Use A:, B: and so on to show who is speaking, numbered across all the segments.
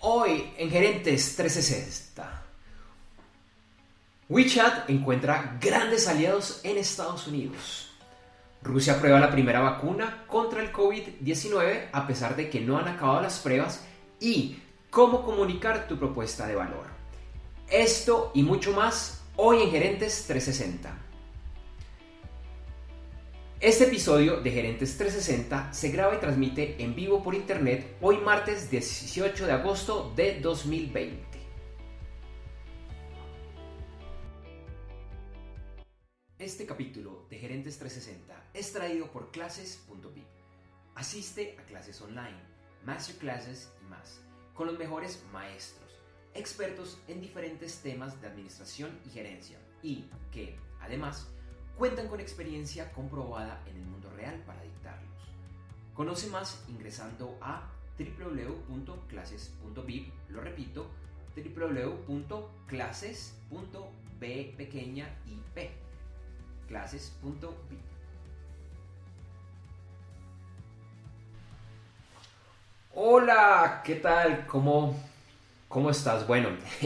A: Hoy en Gerentes 360. WeChat encuentra grandes aliados en Estados Unidos. Rusia aprueba la primera vacuna contra el COVID-19 a pesar de que no han acabado las pruebas y cómo comunicar tu propuesta de valor. Esto y mucho más hoy en Gerentes 360. Este episodio de Gerentes 360 se graba y transmite en vivo por internet hoy martes 18 de agosto de 2020. Este capítulo de Gerentes 360 es traído por clases.vip. Asiste a clases online, masterclasses y más, con los mejores maestros, expertos en diferentes temas de administración y gerencia y que, además, cuentan con experiencia comprobada en el mundo real para dictarlos. Conoce más ingresando a www.clases.vip, lo repito, www.clases.b pequeña ip, clases.vip. Hola, ¿qué tal? ¿Cómo, ¿Cómo estás? Bueno,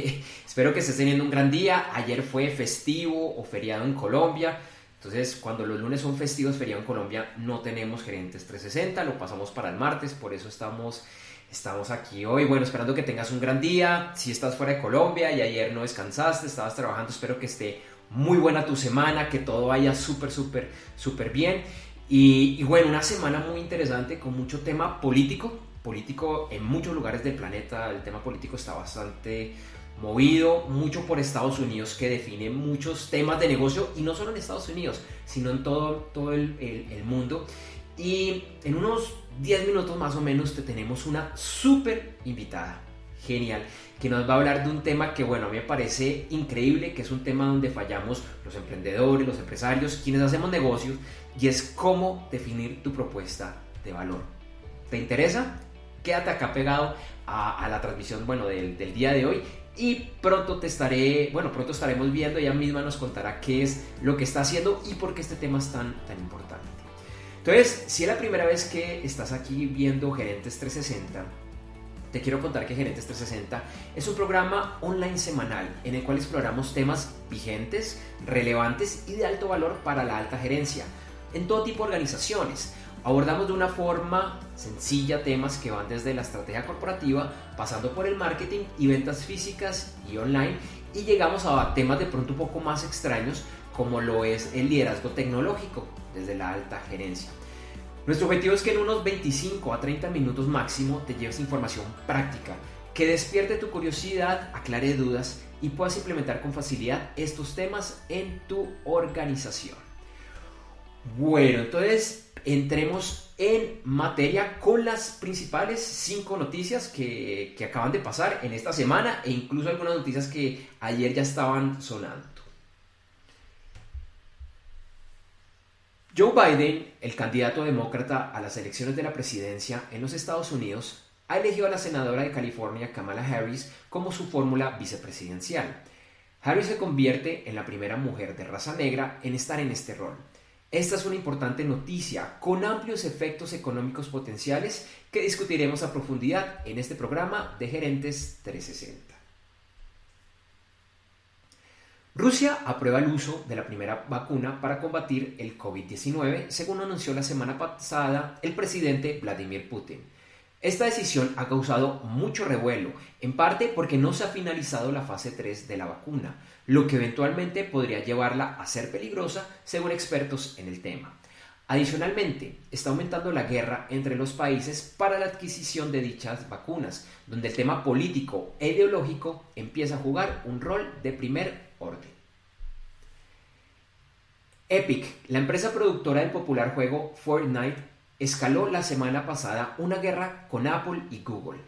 A: espero que estés teniendo un gran día. Ayer fue festivo o feriado en Colombia. Entonces, cuando los lunes son festivos, feriado en Colombia, no tenemos gerentes 360, lo pasamos para el martes, por eso estamos, estamos aquí hoy. Bueno, esperando que tengas un gran día. Si estás fuera de Colombia y ayer no descansaste, estabas trabajando, espero que esté muy buena tu semana, que todo vaya súper, súper, súper bien. Y, y bueno, una semana muy interesante con mucho tema político, político en muchos lugares del planeta. El tema político está bastante movido mucho por Estados Unidos que define muchos temas de negocio y no solo en Estados Unidos, sino en todo, todo el, mundo. Y en unos 10 minutos más o menos te tenemos una súper invitada, genial, que nos va a hablar de un tema que, bueno, a mí me parece increíble, que es un tema donde fallamos los emprendedores, los empresarios, quienes hacemos negocios, y es cómo definir tu propuesta de valor. ¿Te interesa? Quédate acá pegado a, la transmisión, bueno, del día de hoy y pronto te estaré, bueno, pronto estaremos viendo, ella misma nos contará qué es lo que está haciendo y por qué este tema es tan, tan importante. Entonces, si es la primera vez que estás aquí viendo Gerentes 360, te quiero contar que Gerentes 360 es un programa online semanal en el cual exploramos temas vigentes, relevantes y de alto valor para la alta gerencia en todo tipo de organizaciones Abordamos de una forma sencilla temas que van desde la estrategia corporativa, pasando por el marketing y ventas físicas y online, y llegamos a temas de pronto un poco más extraños, como lo es el liderazgo tecnológico desde la alta gerencia. Nuestro objetivo es que en unos 25 a 30 minutos máximo te lleves información práctica, que despierte tu curiosidad, aclare dudas y puedas implementar con facilidad estos temas en tu organización. Bueno, entonces entremos en materia con las principales cinco noticias que, acaban de pasar en esta semana e incluso algunas noticias que ayer ya estaban sonando. Joe Biden, el candidato demócrata a las elecciones de la presidencia en los Estados Unidos, ha elegido a la senadora de California, Kamala Harris, como su fórmula vicepresidencial. Harris se convierte en la primera mujer de raza negra en estar en este rol. Esta es una importante noticia con amplios efectos económicos potenciales que discutiremos a profundidad en este programa de Gerentes 360. Rusia aprueba el uso de la primera vacuna para combatir el COVID-19, según anunció la semana pasada el presidente Vladimir Putin. Esta decisión ha causado mucho revuelo, en parte porque no se ha finalizado la fase 3 de la vacuna, lo que eventualmente podría llevarla a ser peligrosa según expertos en el tema. Adicionalmente, está aumentando la guerra entre los países para la adquisición de dichas vacunas, donde el tema político e ideológico empieza a jugar un rol de primer orden. Epic, la empresa productora del popular juego Fortnite, escaló la semana pasada una guerra con Apple y Google.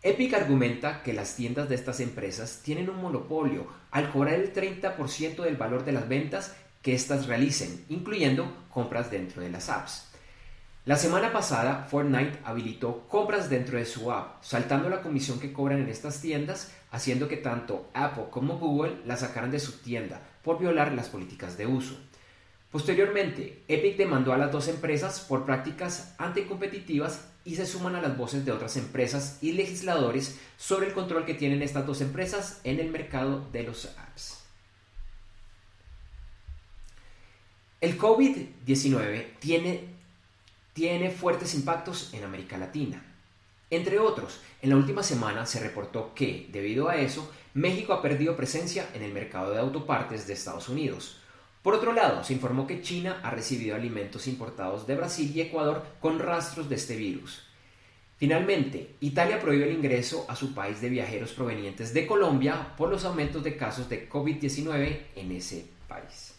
A: Epic argumenta que las tiendas de estas empresas tienen un monopolio al cobrar el 30% del valor de las ventas que éstas realicen, incluyendo compras dentro de las apps. La semana pasada, Fortnite habilitó compras dentro de su app, saltando la comisión que cobran en estas tiendas, haciendo que tanto Apple como Google la sacaran de su tienda por violar las políticas de uso. Posteriormente, Epic demandó a las dos empresas por prácticas anticompetitivas y se suman a las voces de otras empresas y legisladores sobre el control que tienen estas dos empresas en el mercado de los apps. El COVID-19 tiene, tiene fuertes impactos en América Latina. Entre otros, en la última semana se reportó que, debido a eso, México ha perdido presencia en el mercado de autopartes de Estados Unidos. Por otro lado, se informó que China ha recibido alimentos importados de Brasil y Ecuador con rastros de este virus. Finalmente, Italia prohíbe el ingreso a su país de viajeros provenientes de Colombia por los aumentos de casos de COVID-19 en ese país.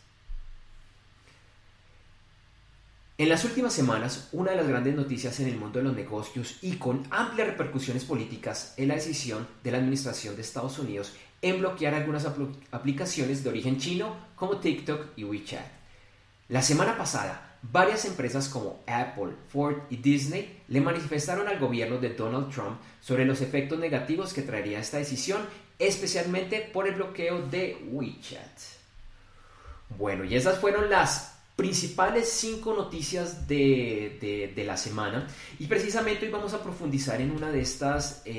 A: En las últimas semanas, una de las grandes noticias en el mundo de los negocios y con amplias repercusiones políticas es la decisión de la Administración de Estados Unidos en bloquear algunas aplicaciones de origen chino como TikTok y WeChat. La semana pasada, varias empresas como Apple, Ford y Disney le manifestaron al gobierno de Donald Trump sobre los efectos negativos que traería esta decisión, especialmente por el bloqueo de WeChat. Bueno, y esas fueron las principales cinco noticias de, la semana y precisamente hoy vamos a profundizar en una de estas eh,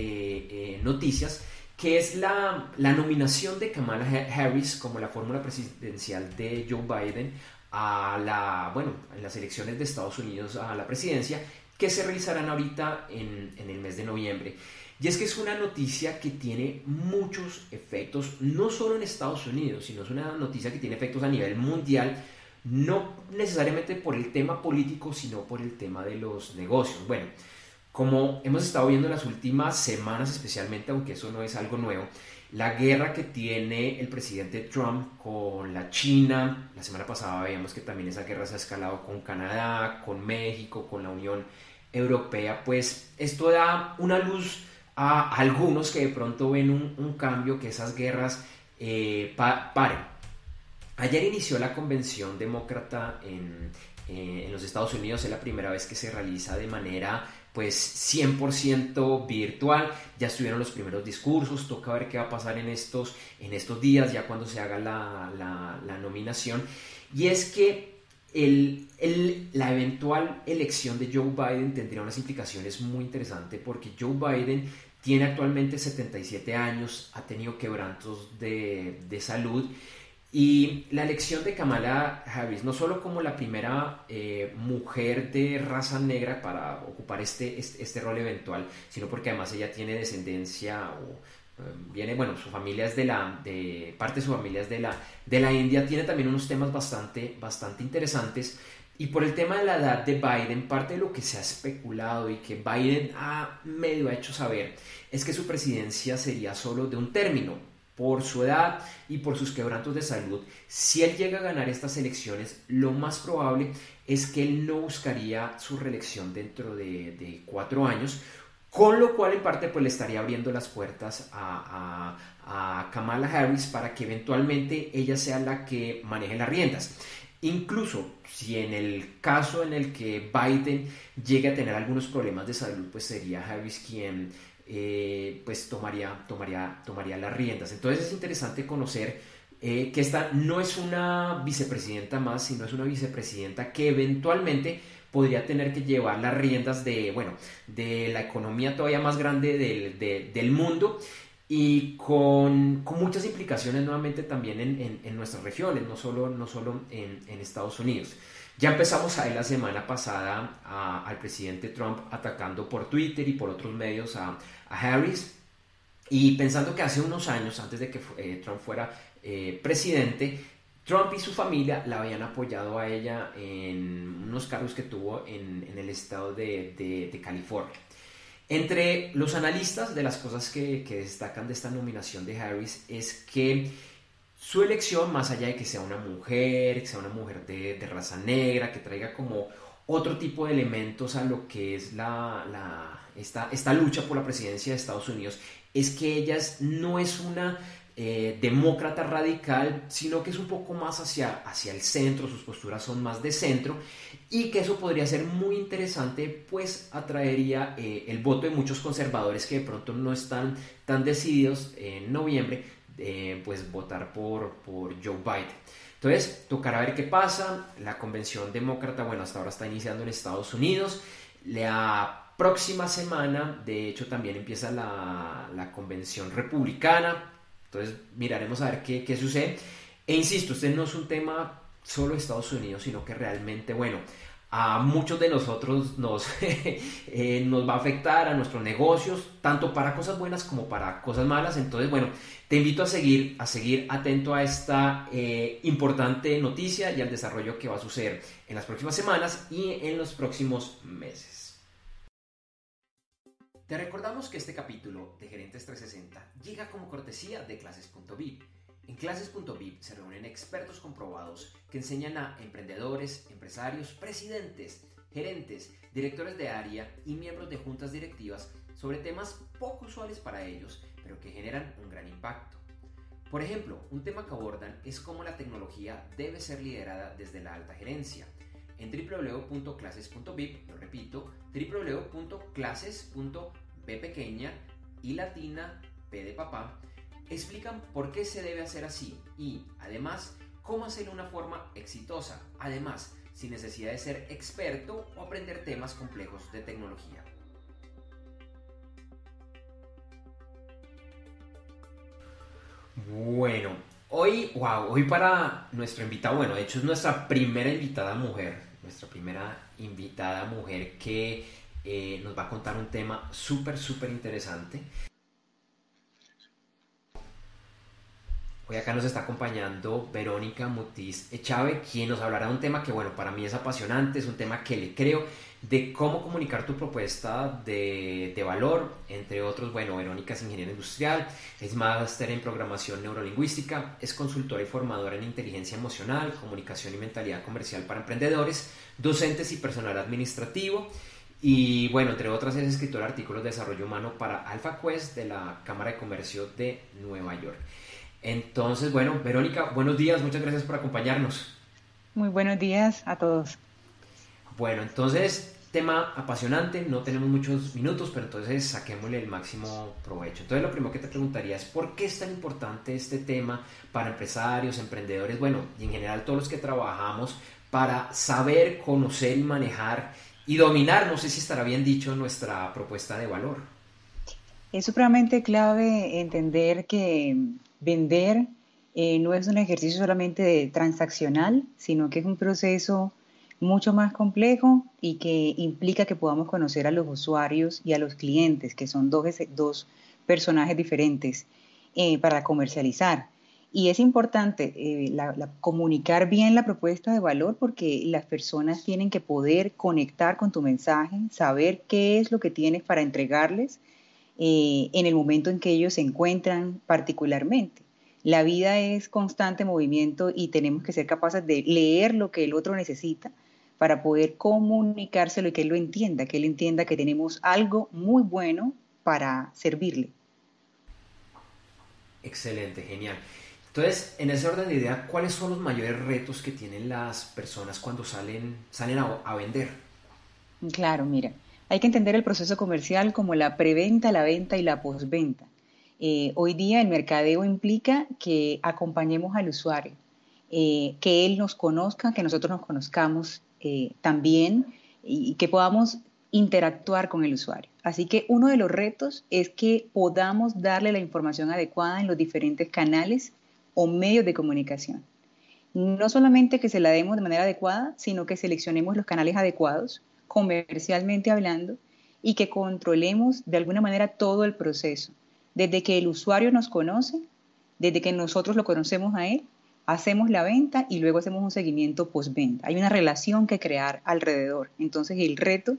A: eh, noticias que es la, nominación de Kamala Harris como la fórmula presidencial de Joe Biden a la, bueno, en las elecciones de Estados Unidos a la presidencia que se realizarán ahorita en, en el mes de noviembre. Y es que es una noticia que tiene muchos efectos, no solo en Estados Unidos, sino es una noticia que tiene efectos a nivel mundial no necesariamente por el tema político, sino por el tema de los negocios. Bueno, como hemos estado viendo en las últimas semanas especialmente, aunque eso no es algo nuevo, la guerra que tiene el presidente Trump con la China, la semana pasada veíamos que también esa guerra se ha escalado con Canadá, con México, con la Unión Europea, pues esto da una luz a algunos que de pronto ven un, cambio, que esas guerras eh, paren. Ayer inició la convención demócrata eh, en, los Estados Unidos, es la primera vez que se realiza de manera pues 100% virtual, ya estuvieron los primeros discursos, toca ver qué va a pasar en estos, en estos días, ya cuando se haga la, la, nominación, y es que el, el, la eventual elección de Joe Biden tendría unas implicaciones muy interesantes porque Joe Biden tiene actualmente 77 años, ha tenido quebrantos de, de salud, y la elección de Kamala Harris, no solo como la primera eh, mujer de raza negra para ocupar este, este, este, rol eventual, sino porque además ella tiene descendencia o eh, viene, bueno, su familia es de la, de parte de su familia es de la, de la India, tiene también unos temas bastante, bastante interesantes. Y por el tema de la edad de Biden, parte de lo que se ha especulado y que Biden ha medio hecho saber es que su presidencia sería solo de un término, por su edad y por sus quebrantos de salud, si él llega a ganar estas elecciones, lo más probable es que él no buscaría su reelección dentro de, cuatro años, con lo cual en parte pues le estaría abriendo las puertas a, a, Kamala Harris para que eventualmente ella sea la que maneje las riendas. Incluso si en el caso en el que Biden llegue a tener algunos problemas de salud, pues sería Harris quien eh, pues tomaría, tomaría, tomaría las riendas. Entonces es interesante conocer eh, que esta no es una vicepresidenta más, sino es una vicepresidenta que eventualmente podría tener que llevar las riendas de, bueno, de la economía todavía más grande del, mundo y con, muchas implicaciones nuevamente también en, nuestras regiones, no solo, no solo en, Estados Unidos. Ya empezamos a ver la semana pasada al presidente Trump atacando por Twitter y por otros medios a, a Harris y pensando que hace unos años, antes de que eh, Trump fuera eh, presidente, Trump y su familia la habían apoyado a ella en unos cargos que tuvo en, el estado de, California. Entre los analistas de las cosas que, destacan de esta nominación de Harris es que su elección, más allá de que sea una mujer, que sea una mujer de, raza negra, que traiga como otro tipo de elementos a lo que es la esta, lucha por la presidencia de Estados Unidos es que ella no es una eh, demócrata radical, sino que es un poco más hacia, hacia el centro, sus posturas son más de centro, y que eso podría ser muy interesante, pues atraería eh, el voto de muchos conservadores que de pronto no están tan decididos en noviembre, eh, pues votar por, por Joe Biden. Entonces, tocará ver qué pasa. La convención demócrata, bueno, hasta ahora está iniciando en Estados Unidos. Le ha próxima semana, de hecho, también empieza la, convención republicana. Entonces miraremos a ver qué, sucede. E insisto, este no es un tema solo Estados Unidos, sino que realmente, bueno, a muchos de nosotros nos, eh, nos va a afectar a nuestros negocios, tanto para cosas buenas como para cosas malas. Entonces, bueno, te invito a seguir, a seguir atento a esta eh, importante noticia y al desarrollo que va a suceder en las próximas semanas y en los próximos meses. Te recordamos que este capítulo de Gerentes 360 llega como cortesía de clases.vip en clases.vip se reúnen expertos comprobados que enseñan a emprendedores, empresarios, presidentes, gerentes, directores de área y miembros de juntas directivas sobre temas poco usuales para ellos, pero que generan un gran impacto. Por ejemplo, un tema que abordan es cómo la tecnología debe ser liderada desde la alta gerencia. En www.clases.vip, lo repito, www.clases.b pequeña y latina, p de papá, explican por qué se debe hacer así y, además, cómo hacerlo de una forma exitosa, además, sin necesidad de ser experto o aprender temas complejos de tecnología. Bueno, hoy, wow, hoy para nuestro invitado, bueno, de hecho es nuestra primera invitada mujer, nuestra primera invitada mujer que eh, nos va a contar un tema súper, súper interesante. Hoy acá nos está acompañando Verónica Mutiz Echave, quien nos hablará de un tema que, bueno, para mí es apasionante, es un tema que le creo, de cómo comunicar tu propuesta de, de valor, entre otros, bueno, Verónica es ingeniera industrial, es máster en programación neurolingüística, es consultora y formadora en inteligencia emocional, comunicación y mentalidad comercial para emprendedores, docentes y personal administrativo. Y bueno, entre otras es escritora de artículos de desarrollo humano para AlphaQuest de la Cámara de Comercio de Nueva York. Entonces, bueno, Verónica, buenos días, muchas gracias por acompañarnos.
B: Muy buenos días a todos.
A: Bueno, entonces, tema apasionante, no tenemos muchos minutos, pero entonces saquémosle el máximo provecho. Entonces, lo primero que te preguntaría es, ¿por qué es tan importante este tema para empresarios, emprendedores, bueno, y en general todos los que trabajamos para saber, conocer y manejar y dominar, no sé si estará bien dicho, nuestra propuesta de valor?
B: Es supremamente clave entender que Vender eh, no es un ejercicio solamente transaccional, sino que es un proceso mucho más complejo y que implica que podamos conocer a los usuarios y a los clientes, que son dos, dos personajes diferentes eh, para comercializar. Y es importante eh, comunicar bien la propuesta de valor porque las personas tienen que poder conectar con tu mensaje, saber qué es lo que tienes para entregarles eh, en el momento en que ellos se encuentran particularmente. La vida es constante movimiento y tenemos que ser capaces de leer lo que el otro necesita para poder comunicárselo y que él lo entienda, que él entienda que tenemos algo muy bueno para servirle.
A: Excelente, genial. Entonces, en ese orden de idea, ¿cuáles son los mayores retos que tienen las personas cuando salen, salen a, a vender?
B: Claro, mira, hay que entender el proceso comercial como la preventa, la venta y la postventa. Eh, hoy día el mercadeo implica que acompañemos al usuario, eh, que él nos conozca, que nosotros nos conozcamos eh, también y que podamos interactuar con el usuario. Así que uno de los retos es que podamos darle la información adecuada en los diferentes canales o medios de comunicación. No solamente que se la demos de manera adecuada, sino que seleccionemos los canales adecuados comercialmente hablando y que controlemos de alguna manera todo el proceso. Desde que el usuario nos conoce, desde que nosotros lo conocemos a él, hacemos la venta y luego hacemos un seguimiento postventa. Hay una relación que crear alrededor. Entonces el reto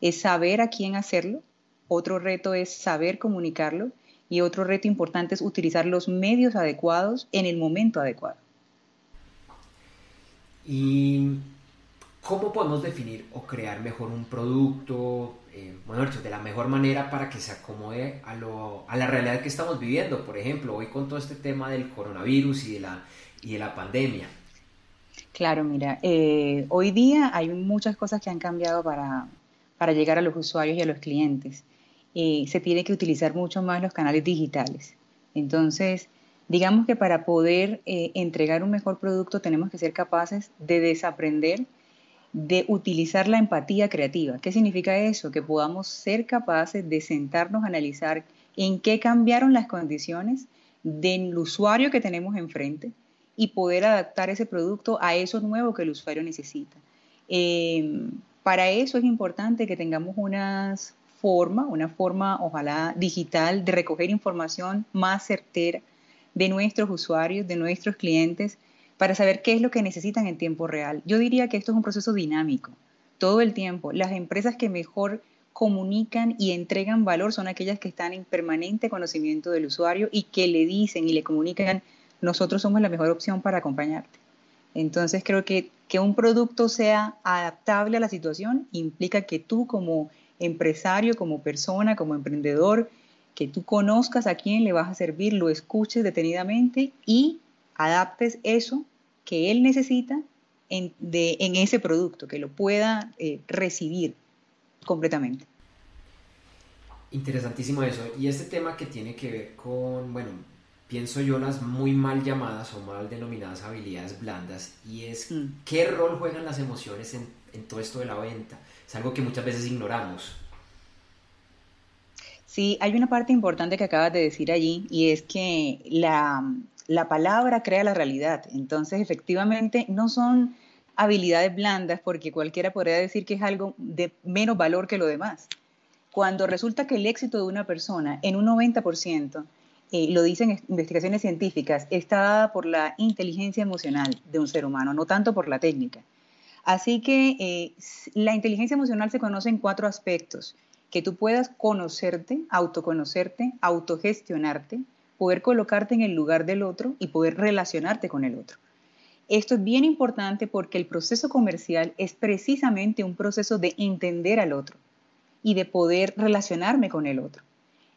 B: es saber a quién hacerlo, otro reto es saber comunicarlo y otro reto importante es utilizar los medios adecuados en el momento adecuado.
A: Y ¿Cómo podemos definir o crear mejor un producto, eh, bueno, de la mejor manera para que se acomode a, lo, a la realidad que estamos viviendo? Por ejemplo, hoy con todo este tema del coronavirus y de la, y de la pandemia.
B: Claro, mira, eh, hoy día hay muchas cosas que han cambiado para, para llegar a los usuarios y a los clientes. Eh, se tiene que utilizar mucho más los canales digitales. Entonces, digamos que para poder entregar un mejor producto tenemos que ser capaces de desaprender de utilizar la empatía creativa. ¿Qué significa eso? Que podamos ser capaces de sentarnos a analizar en qué cambiaron las condiciones del usuario que tenemos enfrente y poder adaptar ese producto a eso nuevo que el usuario necesita. Em, para eso es importante que tengamos una forma, una forma ojalá digital de recoger información más certera de nuestros usuarios, de nuestros clientes, para saber qué es lo que necesitan en tiempo real. Yo diría que esto es un proceso dinámico, todo el tiempo. Las empresas que mejor comunican y entregan valor son aquellas que están en permanente conocimiento del usuario y que le dicen y le comunican, nosotros somos la mejor opción para acompañarte. Entonces creo que que un producto sea adaptable a la situación implica que tú como empresario, como persona, como emprendedor, que tú conozcas a quién le vas a servir, lo escuches detenidamente y adaptes eso que él necesita en, ese producto, que lo pueda eh, recibir completamente.
A: Interesantísimo eso. Y este tema que tiene que ver con, bueno, pienso yo las muy mal llamadas o mal denominadas habilidades blandas, y es mm. qué rol juegan las emociones en, en todo esto de la venta. Es algo que muchas veces ignoramos.
B: Sí, hay una parte importante que acabas de decir allí y es que la, la palabra crea la realidad. Entonces, efectivamente, no son habilidades blandas porque cualquiera podría decir que es algo de menos valor que lo demás. Cuando resulta que el éxito de una persona en un 90%, eh, lo dicen investigaciones científicas, está dada por la inteligencia emocional de un ser humano, no tanto por la técnica. Así que eh, la inteligencia emocional se conoce en cuatro aspectos, que tú puedas conocerte, autoconocerte, autogestionarte, poder colocarte en el lugar del otro y poder relacionarte con el otro. Esto es bien importante porque el proceso comercial es precisamente un proceso de entender al otro y de poder relacionarme con el otro.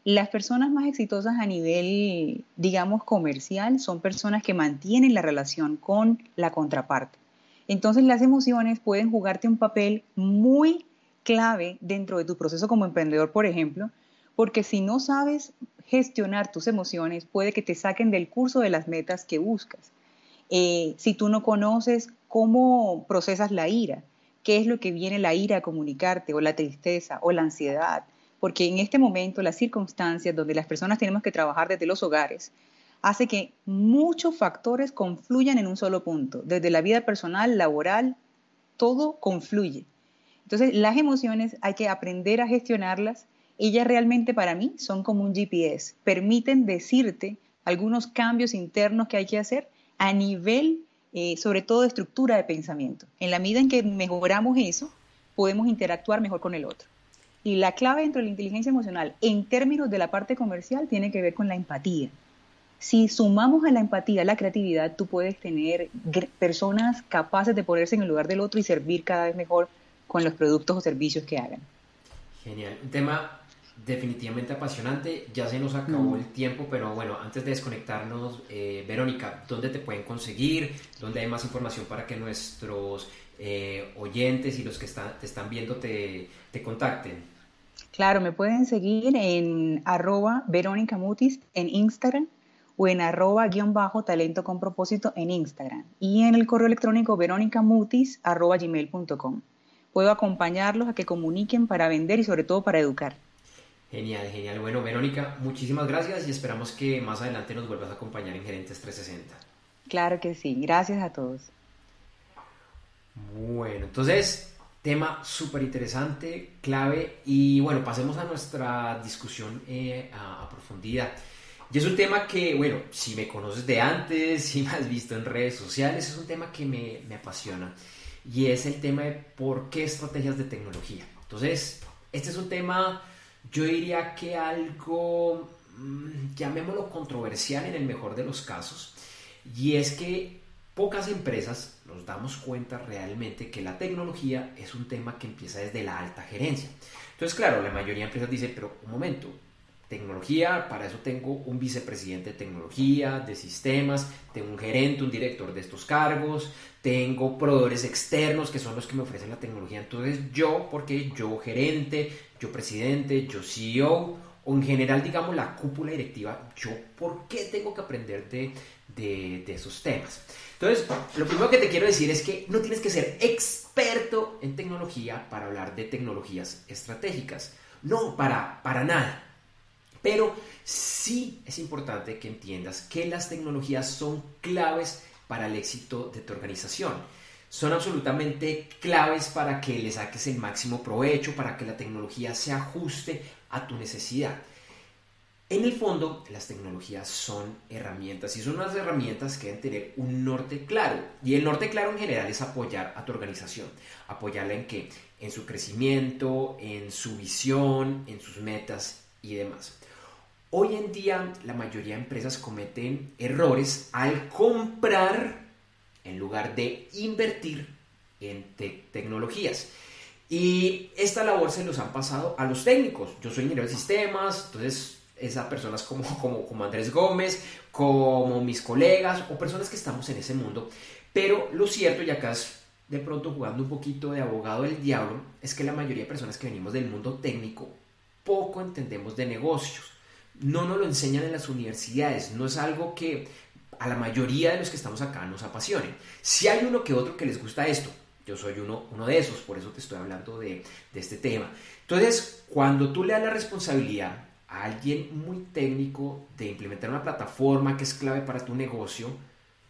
B: Las personas más exitosas a nivel, digamos, comercial son personas que mantienen la relación con la contraparte. Entonces las emociones pueden jugarte un papel muy clave dentro de tu proceso como emprendedor, por ejemplo, porque si no sabes gestionar tus emociones, puede que te saquen del curso de las metas que buscas. Eh, si tú no conoces cómo procesas la ira, qué es lo que viene la ira a comunicarte, o la tristeza, o la ansiedad, porque en este momento las circunstancias donde las personas tenemos que trabajar desde los hogares, hace que muchos factores confluyan en un solo punto, desde la vida personal, laboral, todo confluye. Entonces, las emociones hay que aprender a gestionarlas ellas realmente para mí son como un GPS, permiten decirte algunos cambios internos que hay que hacer a nivel, eh, sobre todo, de estructura de pensamiento. En la medida en que mejoramos eso, podemos interactuar mejor con el otro. Y la clave dentro de la inteligencia emocional, en términos de la parte comercial, tiene que ver con la empatía. Si sumamos a la empatía la creatividad, tú puedes tener personas capaces de ponerse en el lugar del otro y servir cada vez mejor con los productos o servicios que hagan.
A: Genial. Un tema definitivamente apasionante. Ya se nos acabó mm. el tiempo, pero bueno, antes de desconectarnos, eh, Verónica, ¿dónde te pueden conseguir? ¿Dónde hay más información para que nuestros eh, oyentes y los que están, te están viendo te, te, contacten?
B: Claro, me pueden seguir en arroba Verónica Mutis en Instagram o en arroba guion bajo talento con propósito en Instagram y en el correo electrónico verónicamutis arroba gmail.com. Puedo acompañarlos a que comuniquen para vender y sobre todo para educar.
A: Genial, genial. Bueno, Verónica, muchísimas gracias y esperamos que más adelante nos vuelvas a acompañar en Gerentes 360.
B: Claro que sí, gracias a todos.
A: Bueno, entonces, tema súper interesante, clave y bueno, pasemos a nuestra discusión eh, a, profundidad. Y es un tema que, bueno, si me conoces de antes, si me has visto en redes sociales, es un tema que me, me apasiona y es el tema de por qué estrategias de tecnología. Entonces, este es un tema yo diría que algo, mm, llamémoslo controversial en el mejor de los casos, y es que pocas empresas nos damos cuenta realmente que la tecnología es un tema que empieza desde la alta gerencia. Entonces, claro, la mayoría de empresas dice, pero un momento, tecnología, para eso tengo un vicepresidente de tecnología, de sistemas, tengo un gerente, un director de estos cargos, tengo proveedores externos que son los que me ofrecen la tecnología. Entonces yo, porque yo gerente, yo presidente, yo CEO o en general, digamos, la cúpula directiva, yo, ¿por qué tengo que aprender de, de, esos temas? Entonces, lo primero que te quiero decir es que no tienes que ser experto en tecnología para hablar de tecnologías estratégicas. No, para, para nada. Pero sí es importante que entiendas que las tecnologías son claves para el éxito de tu organización. Son absolutamente claves para que le saques el máximo provecho, para que la tecnología se ajuste a tu necesidad. En el fondo, las tecnologías son herramientas y son unas herramientas que deben tener un norte claro. Y el norte claro en general es apoyar a tu organización. Apoyarla en qué? En su crecimiento, en su visión, en sus metas y demás. Hoy en día la mayoría de empresas cometen errores al comprar en lugar de invertir en tecnologías. Y esta labor se los han pasado a los técnicos. Yo soy ingeniero de sistemas, entonces esas personas como, como, como Andrés Gómez, como mis colegas o personas que estamos en ese mundo. Pero lo cierto, y acá es de pronto jugando un poquito de abogado del diablo, es que la mayoría de personas que venimos del mundo técnico poco entendemos de negocios no nos lo enseñan en las universidades, no es algo que a la mayoría de los que estamos acá nos apasione. Si hay uno que otro que les gusta esto, yo soy uno, uno de esos, por eso te estoy hablando de, de este tema. Entonces, cuando tú le das la responsabilidad a alguien muy técnico de implementar una plataforma que es clave para tu negocio,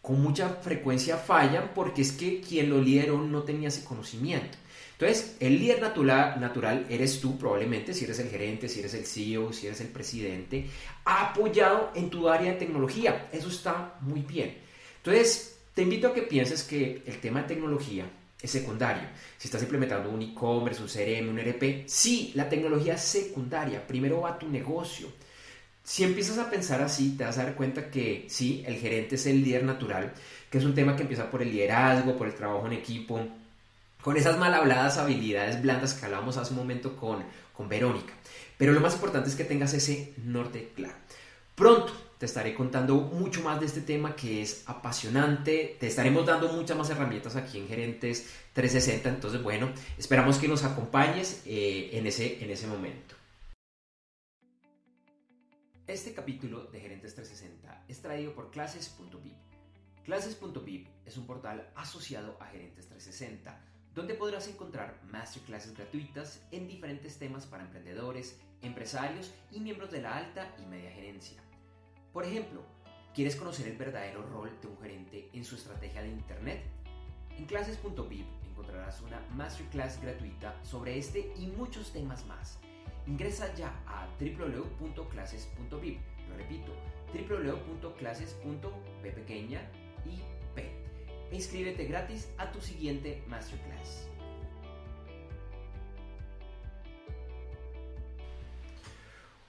A: con mucha frecuencia fallan porque es que quien lo lideró no tenía ese conocimiento. Entonces, el líder natural, natural eres tú probablemente, si eres el gerente, si eres el CEO, si eres el presidente, apoyado en tu área de tecnología. Eso está muy bien. Entonces, te invito a que pienses que el tema de tecnología es secundario. Si estás implementando un e-commerce, un CRM, un RP, sí, la tecnología es secundaria. Primero va tu negocio. Si empiezas a pensar así, te vas a dar cuenta que sí, el gerente es el líder natural, que es un tema que empieza por el liderazgo, por el trabajo en equipo, con esas mal habladas habilidades blandas que hablábamos hace un momento con, con Verónica. Pero lo más importante es que tengas ese norte claro. Pronto te estaré contando mucho más de este tema que es apasionante. Te estaremos dando muchas más herramientas aquí en Gerentes 360. Entonces, bueno, esperamos que nos acompañes eh, en, ese, en ese momento. Este capítulo de Gerentes 360 es traído por clases.vip. Clases.vip es un portal asociado a Gerentes 360 donde podrás encontrar masterclasses gratuitas en diferentes temas para emprendedores, empresarios y miembros de la alta y media gerencia. Por ejemplo, ¿quieres conocer el verdadero rol de un gerente en su estrategia de Internet? En clases.vip encontrarás una masterclass gratuita sobre este y muchos temas más. Ingresa ya a www.clases.vip. Lo repito, www.clases.p y inscríbete gratis a tu siguiente masterclass.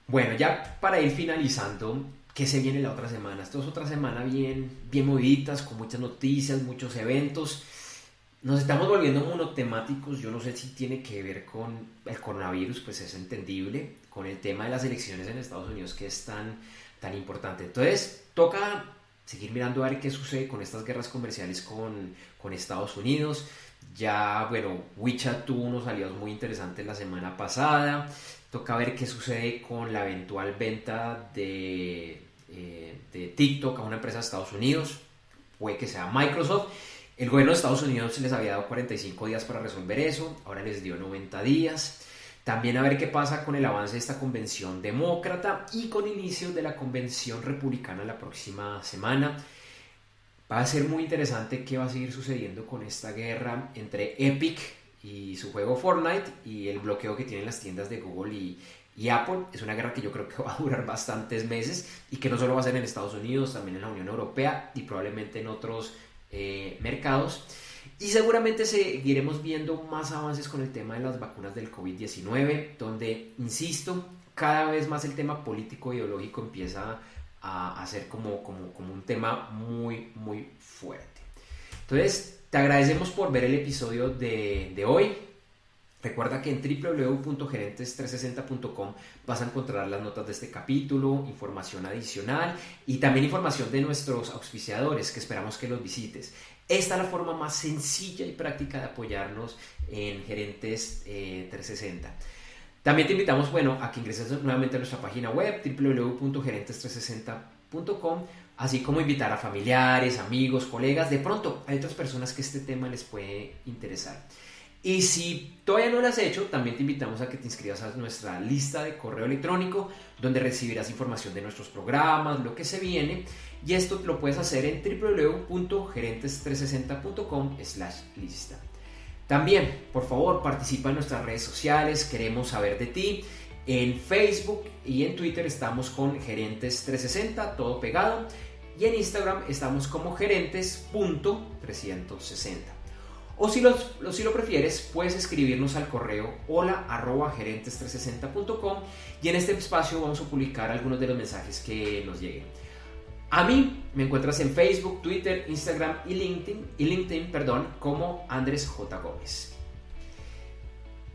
A: Bueno, ya para ir finalizando, ¿qué se viene la otra semana? Esta es otra semana bien, bien moviditas, con muchas noticias, muchos eventos. Nos estamos volviendo monotemáticos, yo no sé si tiene que ver con el coronavirus, pues es entendible, con el tema de las elecciones en Estados Unidos que es tan, tan importante. Entonces, toca seguir mirando a ver qué sucede con estas guerras comerciales con, con Estados Unidos. Ya, bueno, WeChat tuvo unos aliados muy interesantes la semana pasada. Toca ver qué sucede con la eventual venta de, eh, de TikTok a una empresa de Estados Unidos. Puede que sea Microsoft. El gobierno de Estados Unidos les había dado 45 días para resolver eso, ahora les dio 90 días. También a ver qué pasa con el avance de esta convención demócrata y con inicio de la convención republicana la próxima semana. Va a ser muy interesante qué va a seguir sucediendo con esta guerra entre Epic y su juego Fortnite y el bloqueo que tienen las tiendas de Google y, Apple. Es una guerra que yo creo que va a durar bastantes meses y que no solo va a ser en Estados Unidos, también en la Unión Europea y probablemente en otros eh, mercados. Y seguramente seguiremos viendo más avances con el tema de las vacunas del COVID-19, donde, insisto, cada vez más el tema político ideológico empieza a, ser como, como, como un tema muy, muy fuerte. Entonces, te agradecemos por ver el episodio de, de hoy. Recuerda que en www.gerentes360.com vas a encontrar las notas de este capítulo, información adicional y también información de nuestros auspiciadores que esperamos que los visites. Esta es la forma más sencilla y práctica de apoyarnos en Gerentes 360. Eh, También te invitamos, bueno, a que ingreses nuevamente a nuestra página web www.gerentes360.com, así como invitar a familiares, amigos, colegas. De pronto hay otras personas que este tema les puede interesar. Y si todavía no lo has hecho, también te invitamos a que te inscribas a nuestra lista de correo electrónico, donde recibirás información de nuestros programas, lo que se viene. Y esto lo puedes hacer en www.gerentes360.com lista. También, por favor, participa en nuestras redes sociales, queremos saber de ti. En Facebook y en Twitter estamos con Gerentes360, todo pegado. Y en Instagram estamos como gerentes.360. O si, lo prefieres, puedes escribirnos al correo hola arroba gerentes360.com y en este espacio vamos a publicar algunos de los mensajes que nos lleguen. A mí me encuentras en Facebook, Twitter, Instagram y LinkedIn, y LinkedIn perdón, como Andrés J. Gómez.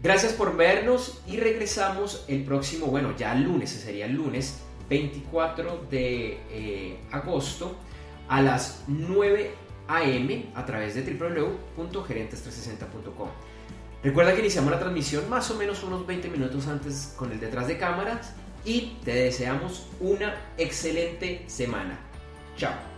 A: Gracias por vernos y regresamos el próximo, bueno, ya lunes, sería el lunes 24 de eh, agosto a las 9 AM a través de www.gerentes360.com. Recuerda que iniciamos la transmisión más o menos unos 20 minutos antes con el detrás de cámaras y te deseamos una excelente semana. Chao.